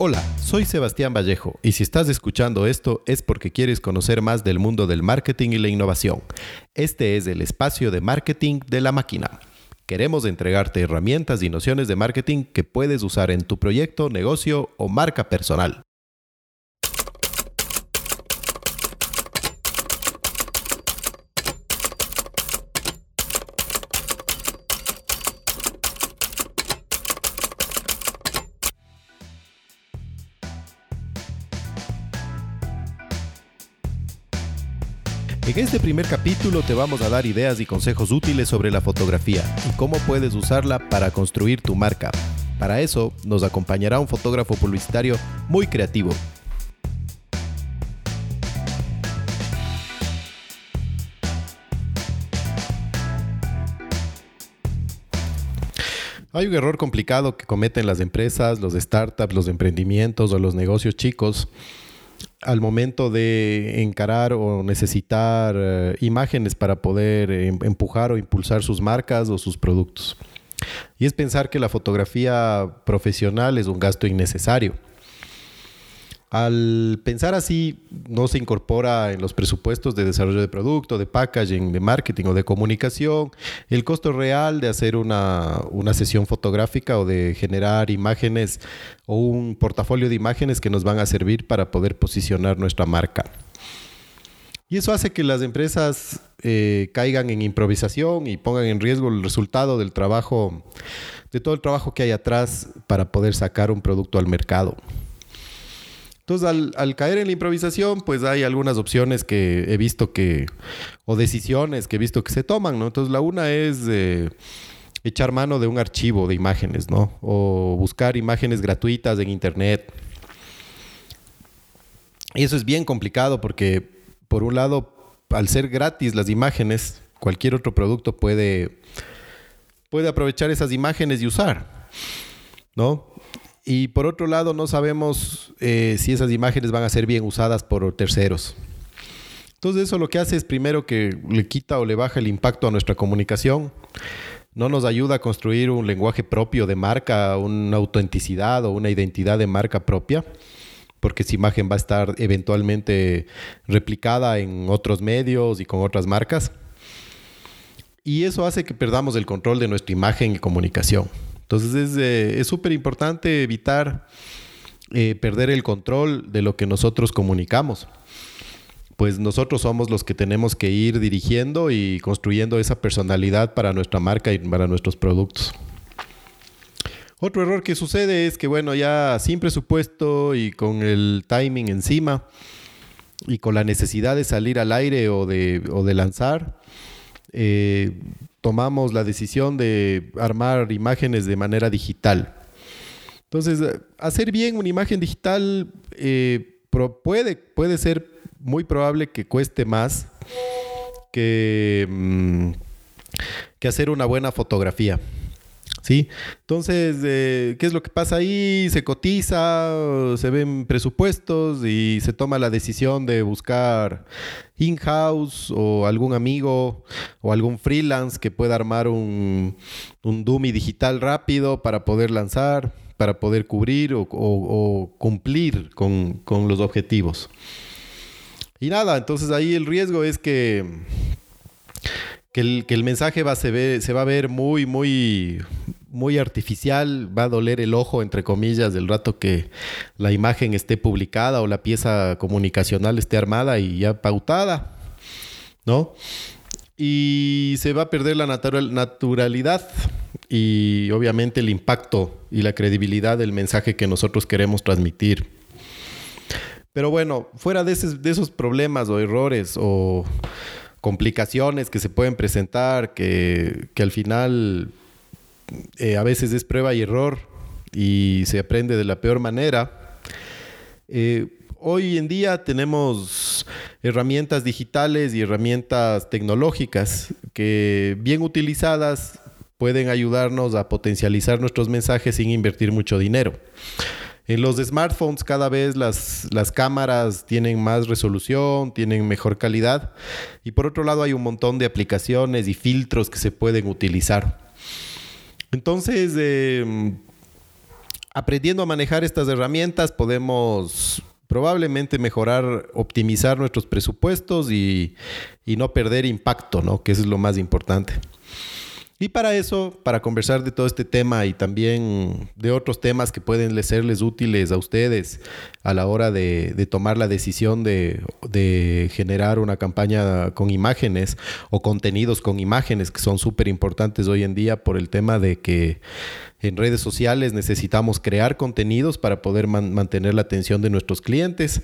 Hola, soy Sebastián Vallejo y si estás escuchando esto es porque quieres conocer más del mundo del marketing y la innovación. Este es el espacio de marketing de la máquina. Queremos entregarte herramientas y nociones de marketing que puedes usar en tu proyecto, negocio o marca personal. En este primer capítulo te vamos a dar ideas y consejos útiles sobre la fotografía y cómo puedes usarla para construir tu marca. Para eso nos acompañará un fotógrafo publicitario muy creativo. Hay un error complicado que cometen las empresas, los startups, los emprendimientos o los negocios chicos al momento de encarar o necesitar eh, imágenes para poder em, empujar o impulsar sus marcas o sus productos. Y es pensar que la fotografía profesional es un gasto innecesario. Al pensar así, no se incorpora en los presupuestos de desarrollo de producto, de packaging, de marketing o de comunicación el costo real de hacer una, una, sesión fotográfica o de generar imágenes o un portafolio de imágenes que nos van a servir para poder posicionar nuestra marca. Y eso hace que las empresas eh, caigan en improvisación y pongan en riesgo el resultado del trabajo, de todo el trabajo que hay atrás para poder sacar un producto al mercado. Entonces, al, caer en la improvisación, pues hay algunas opciones que he visto que, o decisiones que he visto que se toman, ¿no? Entonces, la una es eh, echar mano de un archivo de imágenes, ¿no? O buscar imágenes gratuitas en Internet. Y eso es bien complicado porque, por un lado, al ser gratis las imágenes, cualquier otro producto puede, puede aprovechar esas imágenes y usar, ¿no? Y por otro lado, no sabemos eh, si esas imágenes van a ser bien usadas por terceros. Entonces eso lo que hace es primero que le quita o le baja el impacto a nuestra comunicación. No nos ayuda a construir un lenguaje propio de marca, una autenticidad o una identidad de marca propia, porque esa imagen va a estar eventualmente replicada en otros medios y con otras marcas. Y eso hace que perdamos el control de nuestra imagen y comunicación. Entonces es súper importante evitar eh, perder el control de lo que nosotros comunicamos. Pues nosotros somos los que tenemos que ir dirigiendo y construyendo esa personalidad para nuestra marca y para nuestros productos. Otro error que sucede es que, bueno, ya sin presupuesto y con el timing encima y con la necesidad de salir al aire o de, o de lanzar, eh, tomamos la decisión de armar imágenes de manera digital. Entonces, hacer bien una imagen digital eh, puede, puede ser muy probable que cueste más que, mm, que hacer una buena fotografía. Entonces, eh, ¿qué es lo que pasa ahí? Se cotiza, se ven presupuestos y se toma la decisión de buscar in-house o algún amigo o algún freelance que pueda armar un, un dummy digital rápido para poder lanzar, para poder cubrir o, cumplir con, los objetivos. Y nada, entonces ahí el riesgo es que que el, mensaje va, se, se va a ver muy, muy, muy artificial, va a doler el ojo, entre comillas, del rato que la imagen esté publicada o la pieza comunicacional esté armada y ya pautada, ¿no? Y se va a perder la naturalidad y obviamente el impacto y la credibilidad del mensaje que nosotros queremos transmitir. Pero bueno, fuera de, de esos problemas o errores o complicaciones que se pueden presentar, que, que al final eh, a veces es prueba y error y se aprende de la peor manera. Eh, hoy en día tenemos herramientas digitales y herramientas tecnológicas que bien utilizadas pueden ayudarnos a potencializar nuestros mensajes sin invertir mucho dinero. En los smartphones cada vez las, las, cámaras tienen más resolución, tienen mejor calidad y por otro lado hay un montón de aplicaciones y filtros que se pueden utilizar. Entonces, em, aprendiendo a manejar estas herramientas podemos probablemente mejorar, optimizar nuestros presupuestos y, y no perder impacto, ¿no? Que eso es lo más importante. Y para eso, para conversar de todo este tema y también de otros temas que pueden serles útiles a ustedes a la hora de, tomar la decisión de, generar una campaña con imágenes o contenidos con imágenes que son súper importantes hoy en día por el tema de que en redes sociales necesitamos crear contenidos para poder mantener la atención de nuestros clientes.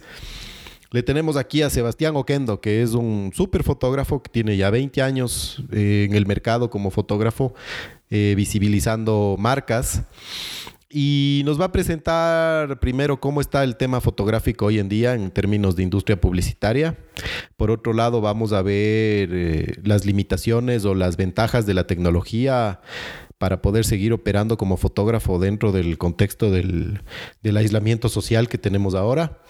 Le tenemos aquí a Sebastián Oquendo, que es un súper fotógrafo que tiene ya 20 años eh, en el mercado como fotógrafo, eh, visibilizando marcas. Y nos va a presentar primero cómo está el tema fotográfico hoy en día en términos de industria publicitaria. Por otro lado, vamos a ver eh, las limitaciones o las ventajas de la tecnología para poder seguir operando como fotógrafo dentro del contexto del, del aislamiento social que tenemos ahora.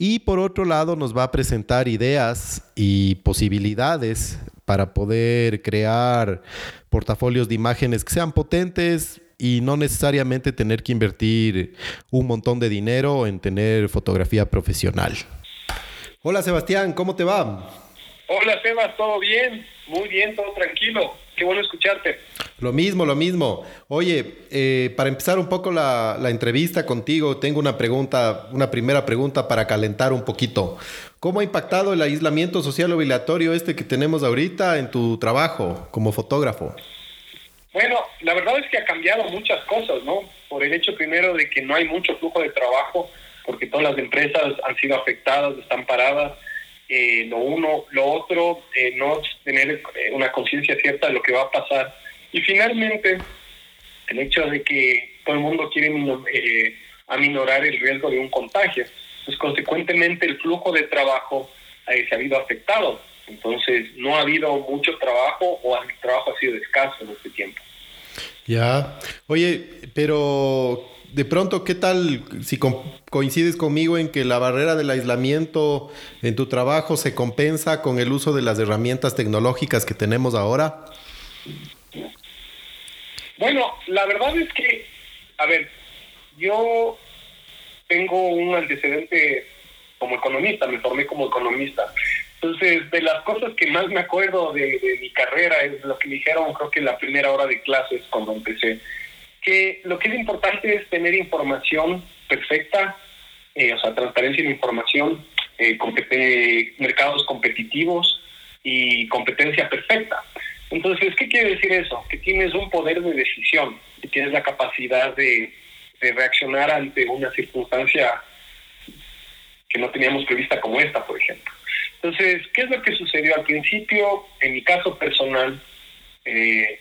Y por otro lado nos va a presentar ideas y posibilidades para poder crear portafolios de imágenes que sean potentes y no necesariamente tener que invertir un montón de dinero en tener fotografía profesional. Hola Sebastián, ¿cómo te va? Hola Sebas, ¿todo bien? Muy bien, todo tranquilo. Qué bueno escucharte. Lo mismo, lo mismo. Oye, eh, para empezar un poco la, entrevista contigo, tengo una pregunta, una primera pregunta para calentar un poquito. ¿Cómo ha impactado el aislamiento social obligatorio este que tenemos ahorita en tu trabajo como fotógrafo? Bueno, la verdad es que ha cambiado muchas cosas, ¿no? Por el hecho primero de que no hay mucho flujo de trabajo, porque todas las empresas han sido afectadas, están paradas eh, lo uno, lo otro, eh, no tener eh, una conciencia cierta de lo que va a pasar. Y finalmente, el hecho de que todo el mundo quiere aminorar el riesgo de un contagio. Pues consecuentemente el flujo de trabajo se ha habido afectado. Entonces no ha habido mucho trabajo o el trabajo ha sido escaso en este tiempo. Ya. Oye, pero de pronto, ¿qué tal si coincides conmigo en que la barrera del aislamiento en tu trabajo se compensa con el uso de las herramientas tecnológicas que tenemos ahora? Bueno, la verdad es que, a ver, yo tengo un antecedente como economista, me formé como economista. Entonces, de las cosas que más me acuerdo de, mi carrera es lo que me dijeron, creo que en la primera hora de clases cuando empecé que lo que es importante es tener información perfecta, eh, o sea, transparencia en información, eh, mercados competitivos y competencia perfecta. Entonces, ¿qué quiere decir eso? Que tienes un poder de decisión, que tienes la capacidad de, reaccionar ante una circunstancia que no teníamos prevista como esta, por ejemplo. Entonces, ¿qué es lo que sucedió al principio? En mi caso personal, eh,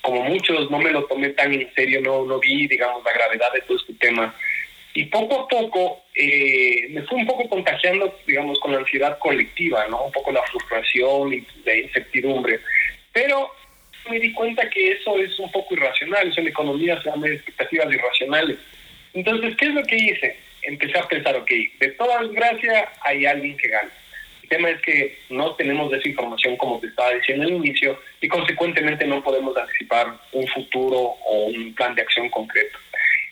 como muchos, no me lo tomé tan en serio, no, vi, digamos, la gravedad de todo este tema. Y poco a poco eh, me fui un poco contagiando, digamos, con la ansiedad colectiva, ¿no? Un poco la frustración y la incertidumbre. Pero me di cuenta que eso es un poco irracional, eso en economía se llama expectativas irracionales. Entonces, ¿qué es lo que hice? Empecé a pensar, ok, de toda desgracia hay alguien que gana. El tema es que no tenemos esa información como te estaba diciendo al inicio y consecuentemente no podemos anticipar un futuro o un plan de acción concreto.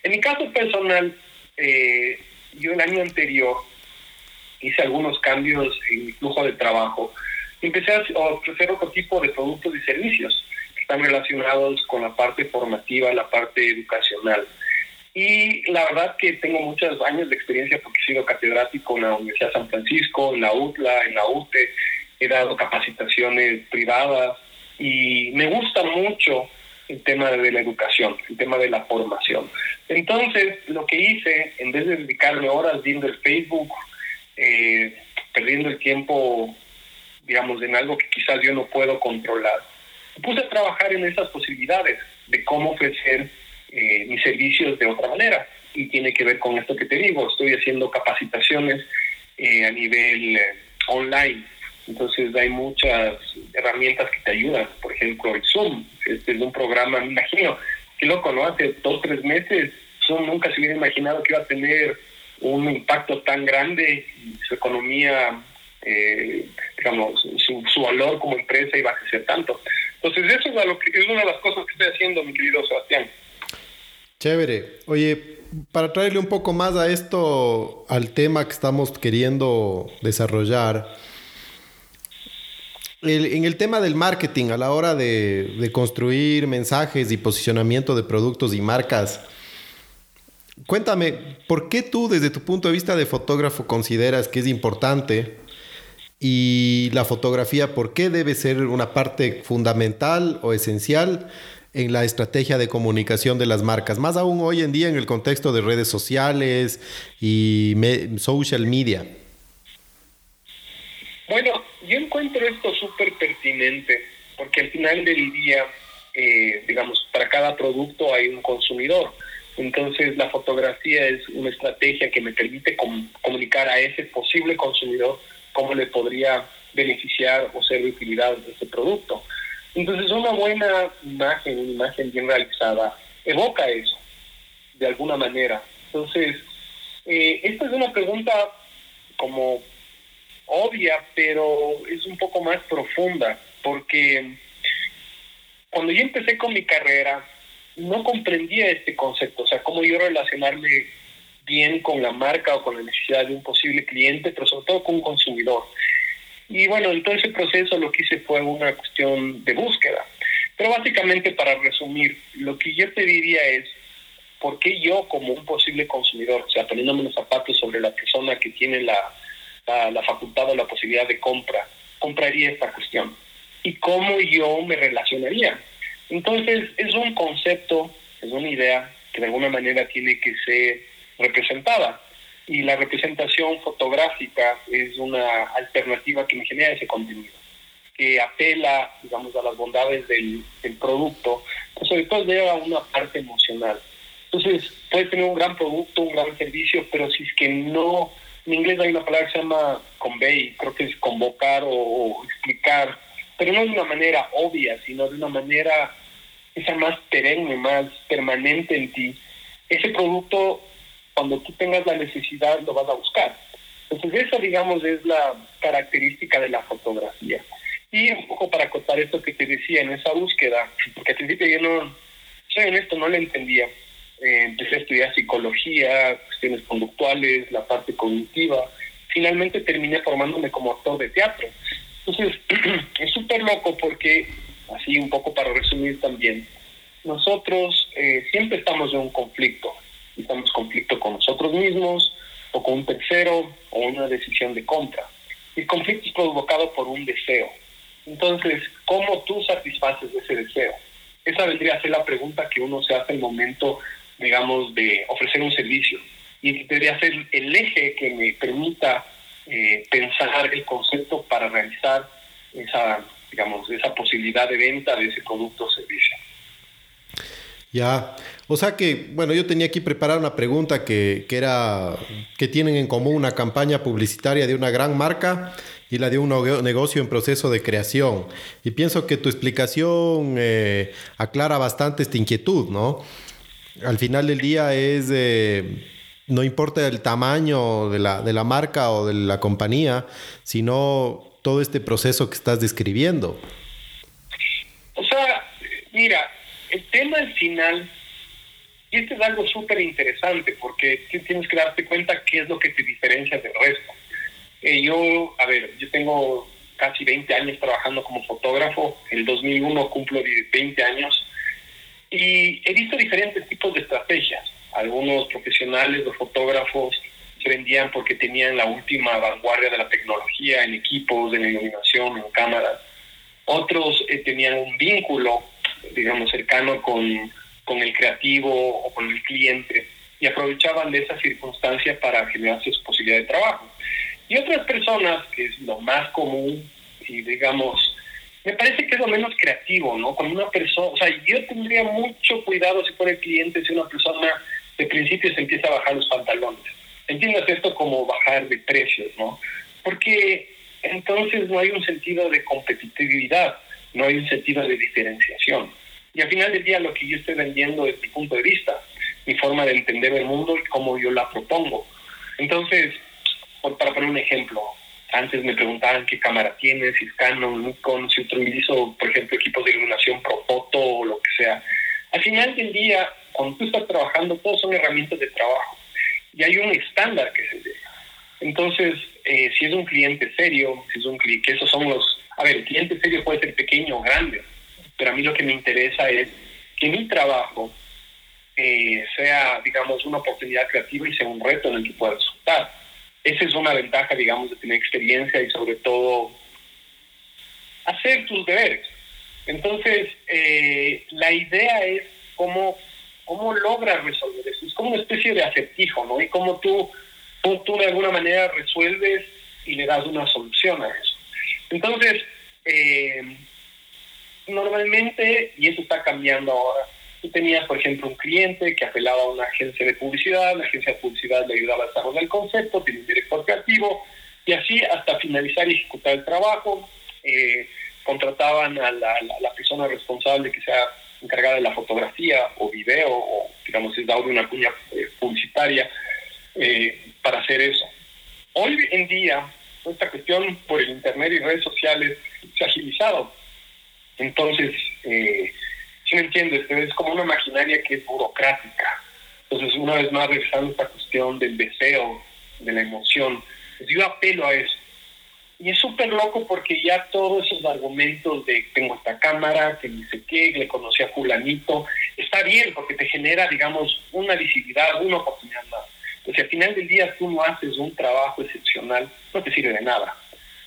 En mi caso personal, eh, yo el año anterior hice algunos cambios en mi flujo de trabajo empecé a ofrecer otro tipo de productos y servicios que están relacionados con la parte formativa, la parte educacional. Y la verdad que tengo muchos años de experiencia porque he sido catedrático en la Universidad de San Francisco, en la UTLA, en la UTE, he dado capacitaciones privadas y me gusta mucho el tema de la educación, el tema de la formación. Entonces, lo que hice, en vez de dedicarme horas viendo el Facebook, eh, perdiendo el tiempo, digamos, en algo que quizás yo no puedo controlar, me puse a trabajar en esas posibilidades de cómo ofrecer eh, mis servicios de otra manera. Y tiene que ver con esto que te digo, estoy haciendo capacitaciones eh, a nivel eh, online. Entonces hay muchas herramientas que te ayudan. Por ejemplo, el Zoom. Este es un programa, me imagino, que loco, ¿no? Hace dos, tres meses Zoom nunca se hubiera imaginado que iba a tener un impacto tan grande y su economía, digamos, su, valor como empresa iba a crecer tanto. Entonces, eso es, una de las cosas que estoy haciendo, mi querido Sebastián. Chévere. Oye, para traerle un poco más a esto, al tema que estamos queriendo desarrollar, en el tema del marketing, a la hora de, construir mensajes y posicionamiento de productos y marcas, cuéntame, ¿por qué tú desde tu punto de vista de fotógrafo consideras que es importante y la fotografía, por qué debe ser una parte fundamental o esencial en la estrategia de comunicación de las marcas, más aún hoy en día en el contexto de redes sociales y social media? Bueno, yo encuentro esto súper pertinente, porque al final del día, eh, digamos, para cada producto hay un consumidor. Entonces, la fotografía es una estrategia que me permite comunicar a ese posible consumidor cómo le podría beneficiar o ser de utilidad ese producto. Entonces, una buena imagen, una imagen bien realizada, evoca eso, de alguna manera. Entonces, eh, esta es una pregunta como obvia, pero es un poco más profunda, porque cuando yo empecé con mi carrera, no comprendía este concepto, o sea, cómo yo relacionarme bien con la marca o con la necesidad de un posible cliente, pero sobre todo con un consumidor. Y bueno, en todo ese proceso lo que hice fue una cuestión de búsqueda. Pero básicamente, para resumir, lo que yo te diría es, ¿por qué yo como un posible consumidor, o sea, poniéndome los zapatos sobre la persona que tiene la, la, facultad o la posibilidad de compra, compraría esta cuestión. ¿Y cómo yo me relacionaría? Entonces, es un concepto, es una idea que de alguna manera tiene que ser representada. Y la representación fotográfica es una alternativa que me genera ese contenido, que apela, digamos, a las bondades del, producto, pero sobre todo lleva a una parte emocional. Entonces, puede tener un gran producto, un gran servicio, pero si es que no en inglés hay una palabra que se llama convey, creo que es convocar o, explicar, pero no de una manera obvia, sino de una manera esa más perenne, más permanente en ti. Ese producto, cuando tú tengas la necesidad, lo vas a buscar. Entonces, esa, digamos, es la característica de la fotografía. Y un poco para contar esto que te decía en esa búsqueda, porque al principio yo no, soy honesto, no lo entendía eh, empecé a estudiar psicología, cuestiones conductuales, la parte cognitiva. Finalmente terminé formándome como actor de teatro. Entonces, es súper loco porque, así un poco para resumir también, nosotros eh, siempre estamos en un conflicto. En conflicto con nosotros mismos, o con un tercero, o una decisión de compra. El conflicto es provocado por un deseo. Entonces, ¿cómo tú satisfaces ese deseo? Esa vendría a ser la pregunta que uno se hace el momento digamos, de ofrecer un servicio. Y debería ser el eje que me permita eh, pensar el concepto para realizar esa, digamos, esa posibilidad de venta de ese producto o servicio. Ya, o sea que, bueno, yo tenía aquí preparada una pregunta que, que, era, que tienen en común una campaña publicitaria de una gran marca y la de un negocio en proceso de creación. Y pienso que tu explicación eh, aclara bastante esta inquietud, ¿no? al final del día es, no importa el tamaño de la, de la marca o de la compañía, sino todo este proceso que estás describiendo. O sea, mira, el tema al final, y este es algo súper interesante porque tienes que darte cuenta qué es lo que te diferencia del resto. Eh, yo, a ver, yo tengo casi 20 años trabajando como fotógrafo, el 2001 cumplo 20 años y he visto diferentes tipos de estrategias. Algunos profesionales o fotógrafos se vendían porque tenían la última vanguardia de la tecnología en equipos, en iluminación, en cámaras. Otros eh, tenían un vínculo, digamos, cercano con, con el creativo o con el cliente y aprovechaban de esa circunstancia para generarse su posibilidad de trabajo. Y otras personas, que es lo más común y digamos me parece que es lo menos creativo, ¿no? Cuando una persona, o sea, yo tendría mucho cuidado si fuera el cliente, si una persona de principio se empieza a bajar los pantalones. Entiendas esto como bajar de precios, ¿no? Porque entonces no hay un sentido de competitividad, no hay un sentido de diferenciación. Y al final del día lo que yo estoy vendiendo es mi punto de vista, mi forma de entender el mundo y cómo yo la propongo. Entonces, para poner un ejemplo, antes me preguntaban qué cámara tienes, si es Canon, Nikon, si utilizo, por ejemplo, equipos de iluminación Profoto o lo que sea. Al final del día, cuando tú estás trabajando, todos son herramientas de trabajo y hay un estándar que se. Entonces, eh, si es un cliente serio, si es un cliente, esos son los, a ver, el cliente serio puede ser pequeño o grande, pero a mí lo que me interesa es que mi trabajo eh, sea, digamos, una oportunidad creativa y sea un reto en el que pueda resultar. Esa es una ventaja, digamos, de tener experiencia y sobre todo hacer tus deberes. Entonces, eh, la idea es cómo, cómo logras resolver eso. Es como una especie de acertijo, ¿no? Y cómo tú, tú, de alguna manera resuelves y le das una solución a eso. Entonces, eh, normalmente, y eso está cambiando ahora, tú tenías, por ejemplo, un cliente que apelaba a una agencia de publicidad, la agencia de publicidad le ayudaba a desarrollar el concepto, tiene un director creativo, y así hasta finalizar y ejecutar el trabajo. Eh, contrataban a la, persona responsable que sea encargada de la fotografía o video o digamos es de una cuña eh, publicitaria eh, para hacer eso. Hoy en día esta cuestión por el internet y redes sociales se ha agilizado. Entonces, eh, si me entiendes, es como una maquinaria que es burocrática. Entonces, una vez más, regresando esta cuestión del deseo, de la emoción, pues yo apelo a eso. Y es súper loco porque ya todos esos argumentos de tengo esta cámara, que sé qué, le conocí a fulanito, está bien porque te genera, digamos, una visibilidad, una oportunidad más. Entonces, al final del día tú no haces un trabajo excepcional, no te sirve de nada.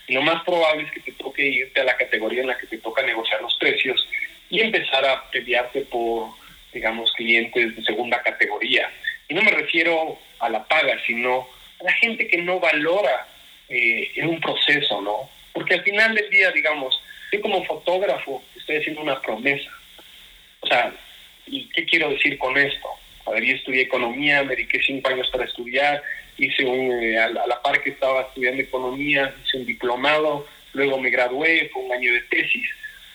Y lo más probable es que te toque irte a la categoría en la que te toca negociar los precios y empezar a pelearte por, digamos, clientes de segunda categoría. Y no me refiero a la paga, sino a la gente que no valora eh, en un proceso, ¿no? Porque al final del día, digamos, yo como fotógrafo estoy haciendo una promesa. O sea, ¿y qué quiero decir con esto? A yo estudié economía, me dediqué cinco años para estudiar, hice un, eh, a, la par que estaba estudiando economía, hice un diplomado, luego me gradué, fue un año de tesis.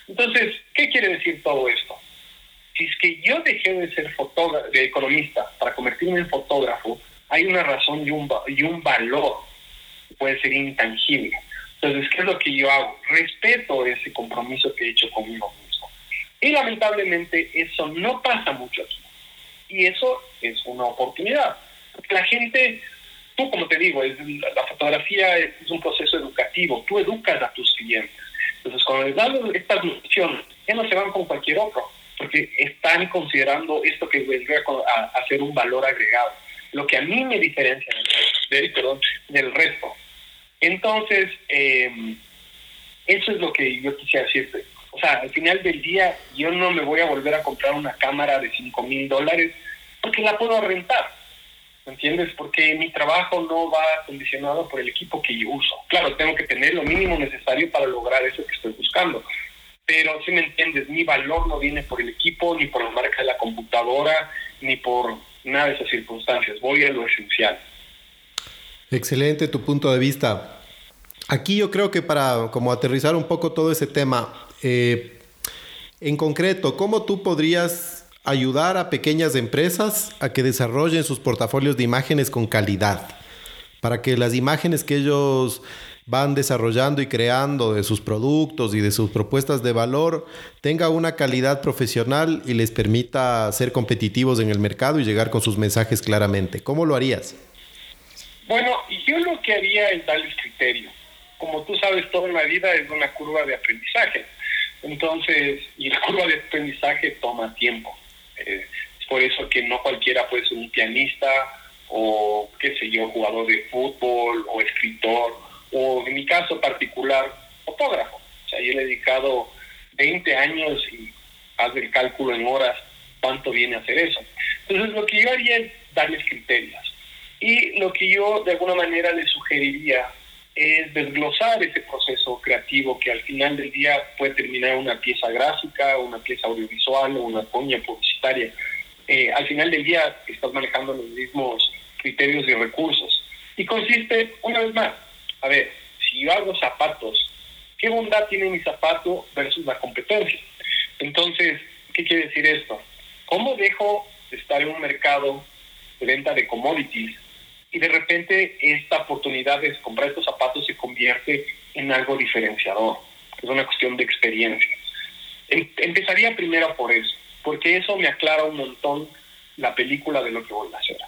Entonces, ¿qué quiere decir todo esto? Si es que yo dejé de ser fotógrafo, de economista para convertirme en fotógrafo, hay una razón y un, y un valor puede ser intangible. Entonces, ¿qué es lo que yo hago? Respeto ese compromiso que he hecho conmigo mismo. Y lamentablemente eso no pasa mucho aquí. Y eso es una oportunidad. La gente, tú como te digo, la fotografía es un proceso educativo. Tú educas a tus clientes. Entonces, cuando les das estas nociones, ya no se van con cualquier otro, porque están considerando esto que vendría a, hacer un valor agregado. Lo que a mí me diferencia del resto entonces, eh, eso es lo que yo quisiera decirte. O sea, al final del día, yo no me voy a volver a comprar una cámara de 5 mil dólares porque la puedo rentar. ¿Me entiendes? Porque mi trabajo no va condicionado por el equipo que yo uso. Claro, tengo que tener lo mínimo necesario para lograr eso que estoy buscando. Pero si me entiendes, mi valor no viene por el equipo, ni por la marca de la computadora, ni por nada de esas circunstancias. Voy a lo esencial. Excelente tu punto de vista. Aquí yo creo que para como aterrizar un poco todo ese tema, eh, en concreto, ¿cómo tú podrías ayudar a pequeñas empresas a que desarrollen sus portafolios de imágenes con calidad? Para que las imágenes que ellos van desarrollando y creando de sus productos y de sus propuestas de valor tenga una calidad profesional y les permita ser competitivos en el mercado y llegar con sus mensajes claramente. ¿Cómo lo harías? Bueno, yo lo que haría es darles criterio. Como tú sabes, toda la vida es una curva de aprendizaje. Entonces, y la curva de aprendizaje toma tiempo. Eh, es por eso que no cualquiera puede ser un pianista o, qué sé yo, jugador de fútbol o escritor o, en mi caso particular, fotógrafo. O sea, yo he dedicado 20 años y haz el cálculo en horas cuánto viene a hacer eso. Entonces, lo que yo haría es darles criterios y lo que yo de alguna manera le sugeriría es desglosar ese proceso creativo que al final del día puede terminar una pieza gráfica, una pieza audiovisual o una coña publicitaria. Eh, al final del día estás manejando los mismos criterios y recursos. Y consiste, una vez más, a ver, si yo hago zapatos, ¿qué bondad tiene mi zapato versus la competencia? Entonces, ¿qué quiere decir esto? ¿Cómo dejo de estar en un mercado de venta de commodities y de repente esta oportunidad de comprar estos zapatos se convierte en algo diferenciador. Es una cuestión de experiencia. Em, empezaría primero por eso, porque eso me aclara un montón la película de lo que voy a hacer.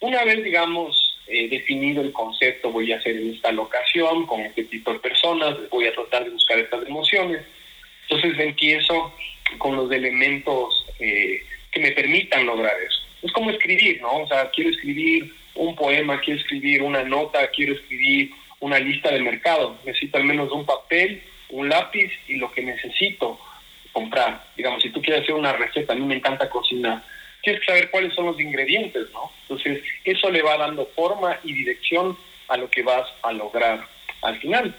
Una vez, digamos, eh, definido el concepto, voy a hacer en esta locación, con este tipo de personas, voy a tratar de buscar estas emociones. Entonces empiezo con los elementos eh, que me permitan lograr eso. Es como escribir, ¿no? O sea, quiero escribir un poema, quiero escribir una nota, quiero escribir una lista de mercado. Necesito al menos un papel, un lápiz y lo que necesito comprar. Digamos, si tú quieres hacer una receta, a mí me encanta cocinar, tienes que saber cuáles son los ingredientes, ¿no? Entonces, eso le va dando forma y dirección a lo que vas a lograr al final.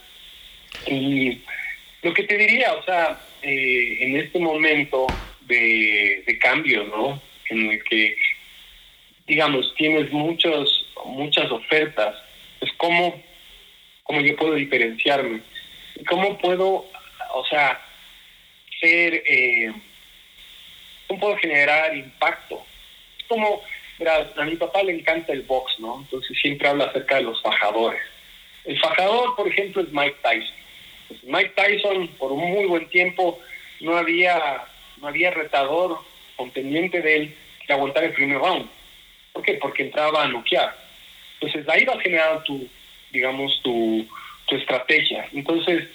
Y lo que te diría, o sea, eh, en este momento de, de cambio, ¿no? En el que, digamos, tienes muchos, muchas ofertas, es cómo, cómo yo puedo diferenciarme, cómo puedo, o sea, ser, eh, cómo puedo generar impacto. Como, a mi papá le encanta el box, ¿no? Entonces siempre habla acerca de los fajadores. El fajador, por ejemplo, es Mike Tyson. Pues Mike Tyson, por un muy buen tiempo, no había, no había retador contendiente de él que aguantar el primer round. ¿Por qué? Porque entraba a noquear. Entonces ahí va generar tu, digamos, tu, tu estrategia. Entonces,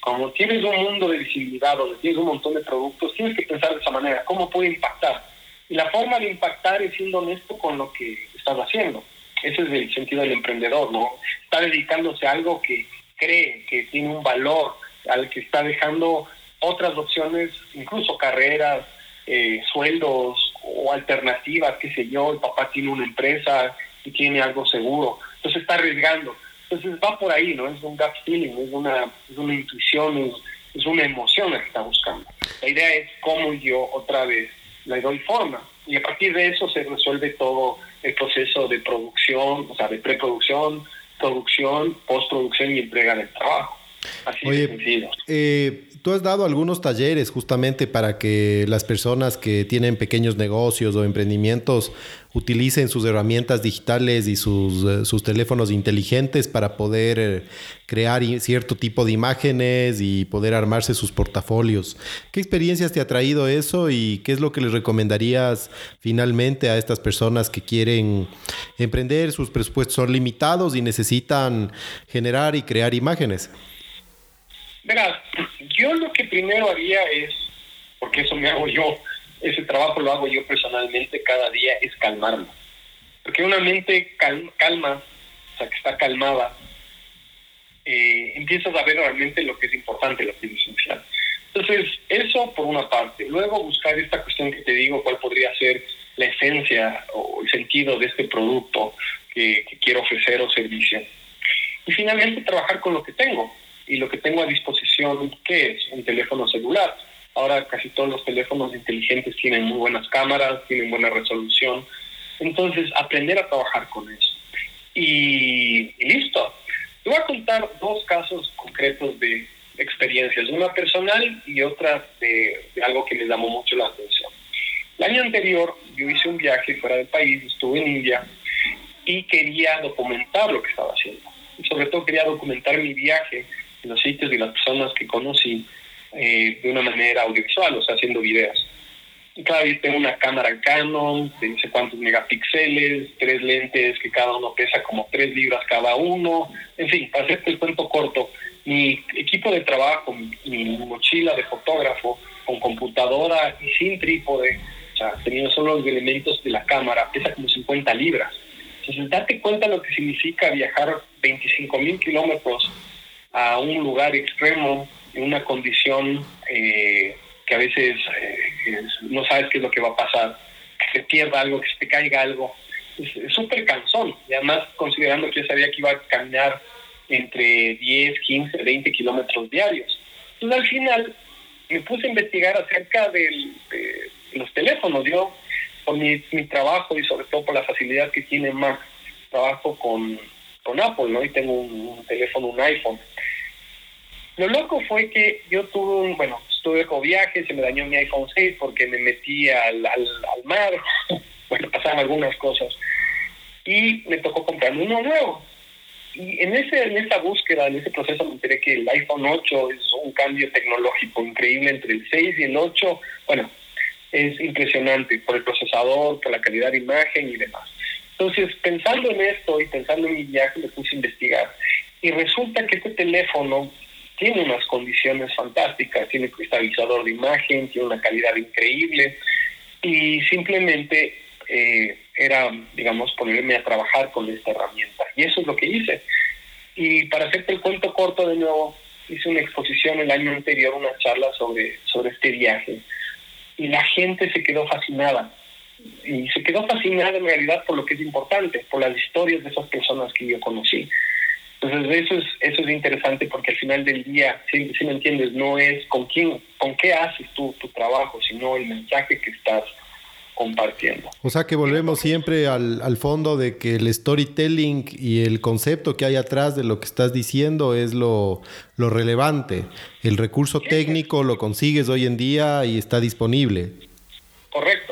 como tienes un mundo de visibilidad, donde tienes un montón de productos, tienes que pensar de esa manera, ¿cómo puede impactar? Y la forma de impactar es siendo honesto con lo que estás haciendo. Ese es el sentido del emprendedor, ¿no? Está dedicándose a algo que cree que tiene un valor, al que está dejando otras opciones, incluso carreras, eh, sueldos o alternativas, qué sé yo, el papá tiene una empresa y tiene algo seguro, entonces está arriesgando. Entonces va por ahí, ¿no? Es un gut feeling, es una, es una intuición, es, es una emoción la que está buscando. La idea es cómo yo otra vez le doy forma y a partir de eso se resuelve todo el proceso de producción, o sea, de preproducción, producción, postproducción y entrega del trabajo. Así Oye, de sencillo. eh, tú has dado algunos talleres justamente para que las personas que tienen pequeños negocios o emprendimientos utilicen sus herramientas digitales y sus, eh, sus teléfonos inteligentes para poder eh, crear cierto tipo de imágenes y poder armarse sus portafolios. ¿Qué experiencias te ha traído eso y qué es lo que les recomendarías finalmente a estas personas que quieren emprender? Sus presupuestos son limitados y necesitan generar y crear imágenes. Verás, yo lo que primero haría es, porque eso me hago yo, ese trabajo lo hago yo personalmente cada día, es calmarme. Porque una mente cal- calma, o sea, que está calmada, eh, empiezas a ver realmente lo que es importante, lo que es esencial. Entonces, eso por una parte. Luego buscar esta cuestión que te digo, cuál podría ser la esencia o el sentido de este producto que, que quiero ofrecer o servicio. Y finalmente trabajar con lo que tengo. Y lo que tengo a disposición, ¿qué es? Un teléfono celular. Ahora casi todos los teléfonos inteligentes tienen muy buenas cámaras, tienen buena resolución. Entonces, aprender a trabajar con eso. Y, y listo. Te voy a contar dos casos concretos de experiencias, una personal y otra de, de algo que me llamó mucho la atención. El año anterior yo hice un viaje fuera del país, estuve en India y quería documentar lo que estaba haciendo. Y sobre todo quería documentar mi viaje los sitios y las personas que conocí eh, de una manera audiovisual, o sea, haciendo videos. Y claro, yo tengo una cámara Canon de no sé cuántos megapíxeles, tres lentes que cada uno pesa como tres libras cada uno. En fin, para hacerte el cuento corto, mi equipo de trabajo, mi, mochila de fotógrafo con computadora y sin trípode, o sea, teniendo solo los elementos de la cámara, pesa como 50 libras. Entonces, date cuenta lo que significa viajar 25 mil kilómetros a un lugar extremo, en una condición eh, que a veces eh, no sabes qué es lo que va a pasar, que se pierda algo, que se te caiga algo. Es súper cansón. Y además, considerando que yo sabía que iba a caminar entre 10, 15, 20 kilómetros diarios. Entonces, al final, me puse a investigar acerca del- de los teléfonos. Yo, por mi, mi trabajo y sobre todo por la facilidad que tiene Mac, trabajo con, con Apple, ¿no? Y tengo un teléfono, un iPhone. Lo loco fue que yo tuve un, bueno, estuve con viaje, se me dañó mi iPhone 6 porque me metí al, al, al mar, bueno, pasaron algunas cosas. Y me tocó comprar uno nuevo. Y en, ese, en esa búsqueda, en ese proceso, me enteré que el iPhone 8 es un cambio tecnológico increíble entre el 6 y el 8. Bueno, es impresionante por el procesador, por la calidad de imagen y demás. Entonces, pensando en esto y pensando en mi viaje, me puse a investigar. Y resulta que este teléfono tiene unas condiciones fantásticas, tiene cristalizador de imagen, tiene una calidad increíble y simplemente eh, era, digamos, ponerme a trabajar con esta herramienta. Y eso es lo que hice. Y para hacerte el cuento corto de nuevo, hice una exposición el año anterior, una charla sobre, sobre este viaje. Y la gente se quedó fascinada. Y se quedó fascinada en realidad por lo que es importante, por las historias de esas personas que yo conocí. Entonces eso es, eso es interesante porque al final del día, si, si me entiendes, no es con quién, con qué haces tú tu trabajo, sino el mensaje que estás compartiendo. O sea que volvemos siempre al, al, fondo de que el storytelling y el concepto que hay atrás de lo que estás diciendo es lo, lo relevante. El recurso técnico lo consigues hoy en día y está disponible. Correcto,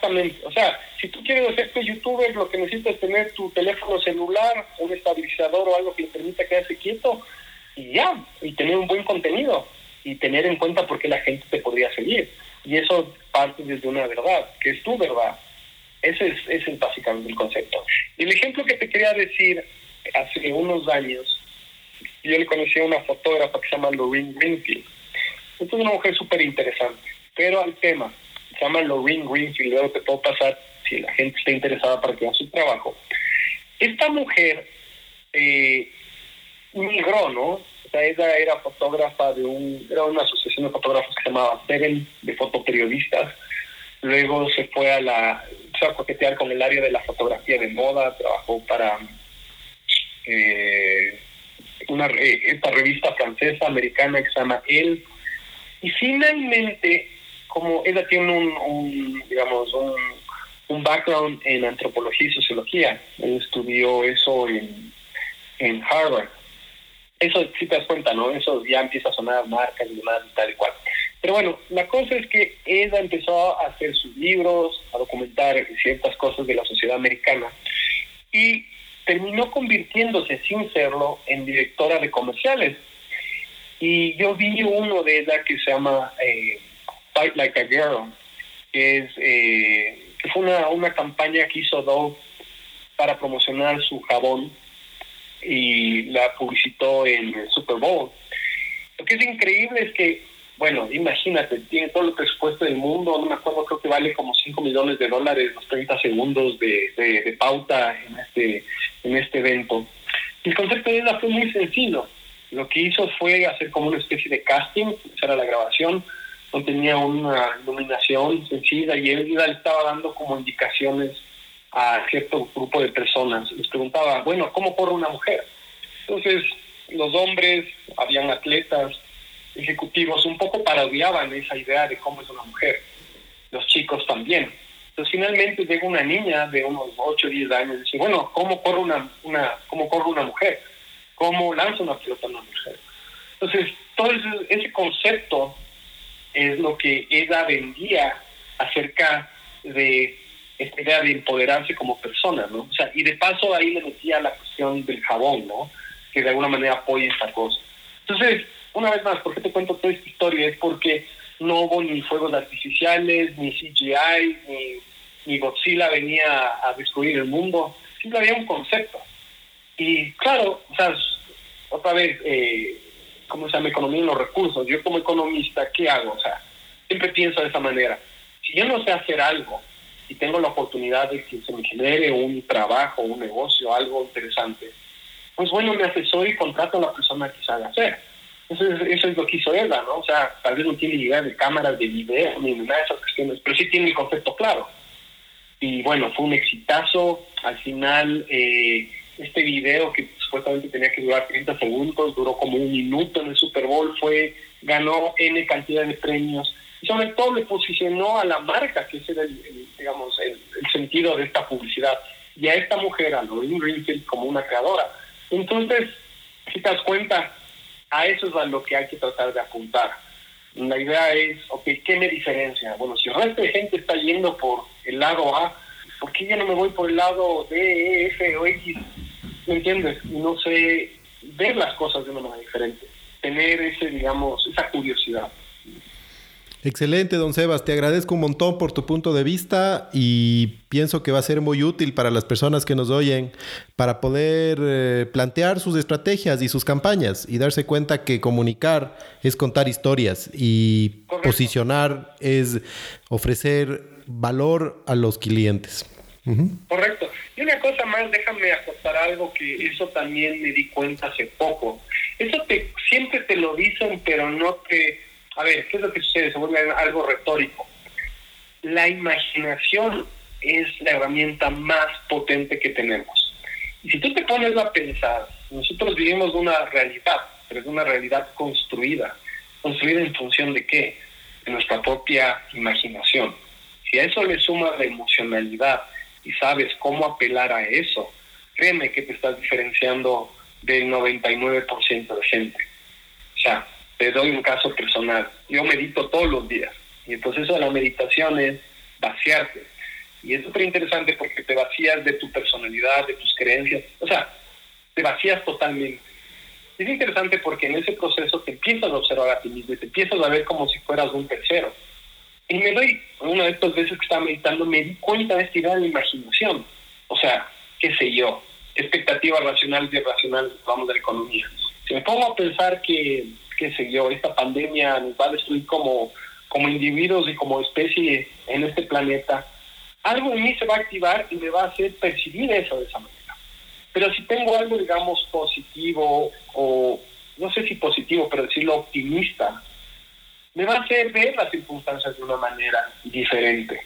exactamente. O sea, si tú quieres hacerte youtuber, lo que necesitas es tener tu teléfono celular, un estabilizador o algo que le permita quedarse quieto y ya, y tener un buen contenido y tener en cuenta por qué la gente te podría seguir. Y eso parte desde una verdad, que es tu verdad. Ese es, ese es básicamente el concepto. El ejemplo que te quería decir, hace unos años, yo le conocí a una fotógrafa que se llama Lorraine Greenfield. Esta es una mujer súper interesante, pero al tema, se llama Lorraine Greenfield, luego te puedo pasar si la gente está interesada para que haga su trabajo. Esta mujer eh, migró, ¿no? ella era fotógrafa de un, era una asociación de fotógrafos que se llamaba Seven, de fotoperiodistas. Luego se fue a la, se a coquetear con el área de la fotografía de moda, trabajó para eh, una, esta revista francesa, americana que se llama Elle. Y finalmente, como ella tiene un, un digamos, un, un, background en antropología y sociología, estudió eso en, en Harvard eso si te das cuenta, ¿no? Eso ya empieza a sonar marcas y demás tal y cual. Pero bueno, la cosa es que ella empezó a hacer sus libros, a documentar ciertas cosas de la sociedad americana y terminó convirtiéndose, sin serlo, en directora de comerciales. Y yo vi uno de ella que se llama eh, Fight Like a Girl, que, es, eh, que fue una, una campaña que hizo Dove para promocionar su jabón y la publicitó en el Super Bowl. Lo que es increíble es que, bueno, imagínate, tiene todo el presupuesto del mundo, no me acuerdo, creo que vale como 5 millones de dólares los 30 segundos de, de, pauta en este, en este evento. El concepto de ella fue muy sencillo. Lo que hizo fue hacer como una especie de casting, esa era la grabación, no tenía una iluminación sencilla y él le estaba dando como indicaciones a cierto grupo de personas. Les preguntaba, bueno, ¿cómo corre una mujer? Entonces, los hombres, habían atletas, ejecutivos, un poco parodiaban esa idea de cómo es una mujer. Los chicos también. Entonces, finalmente llega una niña de unos 8 o 10 años y dice, bueno, ¿cómo corre una, una, cómo corre una mujer? ¿Cómo lanza una pelota una mujer? Entonces, todo ese concepto es lo que ella vendía acerca de esta idea de empoderarse como persona, ¿no? O sea, y de paso ahí le metía la cuestión del jabón, ¿no? Que de alguna manera apoya esta cosa. Entonces, una vez más, ¿por qué te cuento toda esta historia? Es porque no hubo ni fuegos artificiales, ni CGI, ni, ni Godzilla venía a destruir el mundo. Simplemente había un concepto. Y claro, o sea, otra vez, eh, ¿cómo se llama? Economía en los recursos. Yo como economista, ¿qué hago? O sea, siempre pienso de esa manera. Si yo no sé hacer algo, y tengo la oportunidad de que se me genere un trabajo, un negocio, algo interesante, pues bueno, me asesoro y contrato a la persona que sabe hacer. Eso es, eso es lo que hizo ella, ¿no? O sea, tal vez no tiene idea de cámaras, de video, ni nada de esas cuestiones, pero sí tiene el concepto claro. Y bueno, fue un exitazo. Al final, eh, este video que supuestamente tenía que durar 30 segundos, duró como un minuto en el Super Bowl, fue ganó N cantidad de premios y sobre todo le posicionó a la marca, que ese era el, digamos, el, sentido de esta publicidad, y a esta mujer, a Lorraine Greenfield, como una creadora. Entonces, si te das cuenta, a eso es a lo que hay que tratar de apuntar. La idea es, ok, ¿qué me diferencia? Bueno, si el resto de gente está yendo por el lado A, ¿por qué yo no me voy por el lado D, E, F o X? ¿Me entiendes? No sé ver las cosas de una manera diferente, tener ese, digamos, esa curiosidad. Excelente, don Sebas. Te agradezco un montón por tu punto de vista y pienso que va a ser muy útil para las personas que nos oyen para poder eh, plantear sus estrategias y sus campañas y darse cuenta que comunicar es contar historias y posicionar es ofrecer valor a los clientes. Correcto. Y una cosa más, déjame acotar algo que eso también me di cuenta hace poco. Eso te, siempre te lo dicen, pero no te a ver, ¿qué es lo que sucede? Se vuelve algo retórico. La imaginación es la herramienta más potente que tenemos. Y si tú te pones a pensar, nosotros vivimos una realidad, pero es una realidad construida. ¿Construida en función de qué? De nuestra propia imaginación. Si a eso le sumas la emocionalidad y sabes cómo apelar a eso, créeme que te estás diferenciando del 99% de gente. O sea, te doy un caso personal. Yo medito todos los días y el proceso de la meditación es vaciarte. Y es súper interesante porque te vacías de tu personalidad, de tus creencias, o sea, te vacías totalmente. Es interesante porque en ese proceso te empiezas a observar a ti mismo y te empiezas a ver como si fueras un tercero. Y me doy, una de estas veces que estaba meditando, me di cuenta de esta idea de la imaginación. O sea, qué sé yo, expectativas racionales y irracionales, vamos, de la economía. Si me pongo a pensar que qué sé yo, esta pandemia nos va a destruir como, como individuos y como especie en este planeta, algo en mí se va a activar y me va a hacer percibir eso de esa manera. Pero si tengo algo, digamos, positivo o no sé si positivo, pero decirlo optimista, me va a hacer ver las circunstancias de una manera diferente.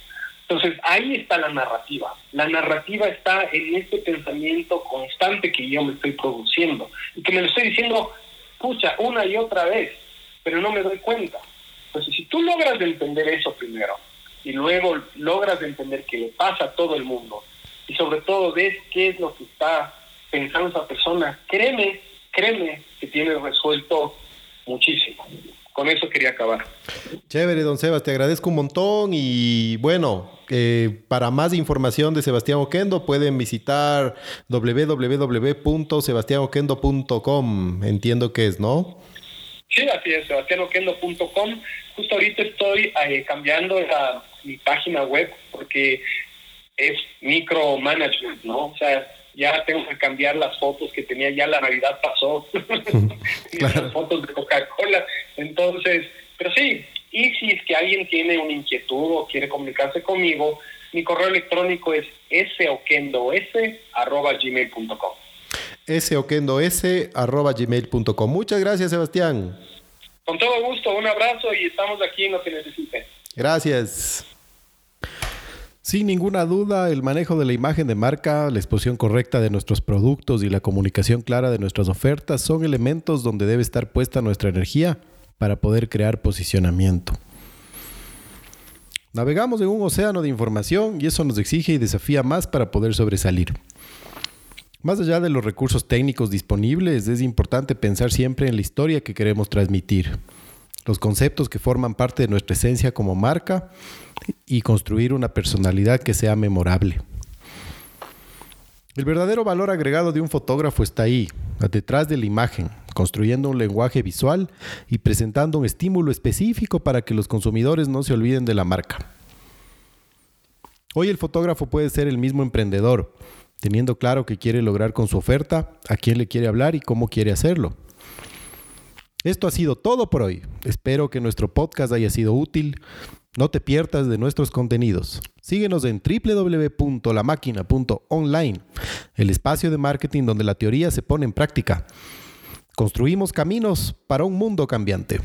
Entonces ahí está la narrativa. La narrativa está en este pensamiento constante que yo me estoy produciendo y que me lo estoy diciendo escucha una y otra vez, pero no me doy cuenta. Pues si tú logras entender eso primero y luego logras entender que le pasa a todo el mundo y sobre todo ves qué es lo que está pensando esa persona, créeme, créeme que tienes resuelto muchísimo. Con eso quería acabar. Chévere, don Sebas, te agradezco un montón y bueno, eh, para más información de Sebastián Oquendo pueden visitar www.sebastianoquendo.com. Entiendo que es, ¿no? Sí, así es, sebastianoquendo.com. Justo ahorita estoy eh, cambiando mi página web porque es micromanagement, ¿no? O sea, ya tengo que cambiar las fotos que tenía, ya la Navidad pasó, las fotos de Coca-Cola, entonces, pero sí, y si es que alguien tiene una inquietud o quiere comunicarse conmigo, mi correo electrónico es soquendos@gmail.com. soquendos@gmail.com. Muchas gracias, Sebastián. Con todo gusto, un abrazo y estamos aquí en lo que necesiten. Gracias. Sin ninguna duda, el manejo de la imagen de marca, la exposición correcta de nuestros productos y la comunicación clara de nuestras ofertas son elementos donde debe estar puesta nuestra energía para poder crear posicionamiento. Navegamos en un océano de información y eso nos exige y desafía más para poder sobresalir. Más allá de los recursos técnicos disponibles, es importante pensar siempre en la historia que queremos transmitir, los conceptos que forman parte de nuestra esencia como marca y construir una personalidad que sea memorable. El verdadero valor agregado de un fotógrafo está ahí, detrás de la imagen, construyendo un lenguaje visual y presentando un estímulo específico para que los consumidores no se olviden de la marca. Hoy el fotógrafo puede ser el mismo emprendedor, teniendo claro qué quiere lograr con su oferta, a quién le quiere hablar y cómo quiere hacerlo. Esto ha sido todo por hoy. Espero que nuestro podcast haya sido útil. No te pierdas de nuestros contenidos. Síguenos en www.lamáquina.online, el espacio de marketing donde la teoría se pone en práctica. Construimos caminos para un mundo cambiante.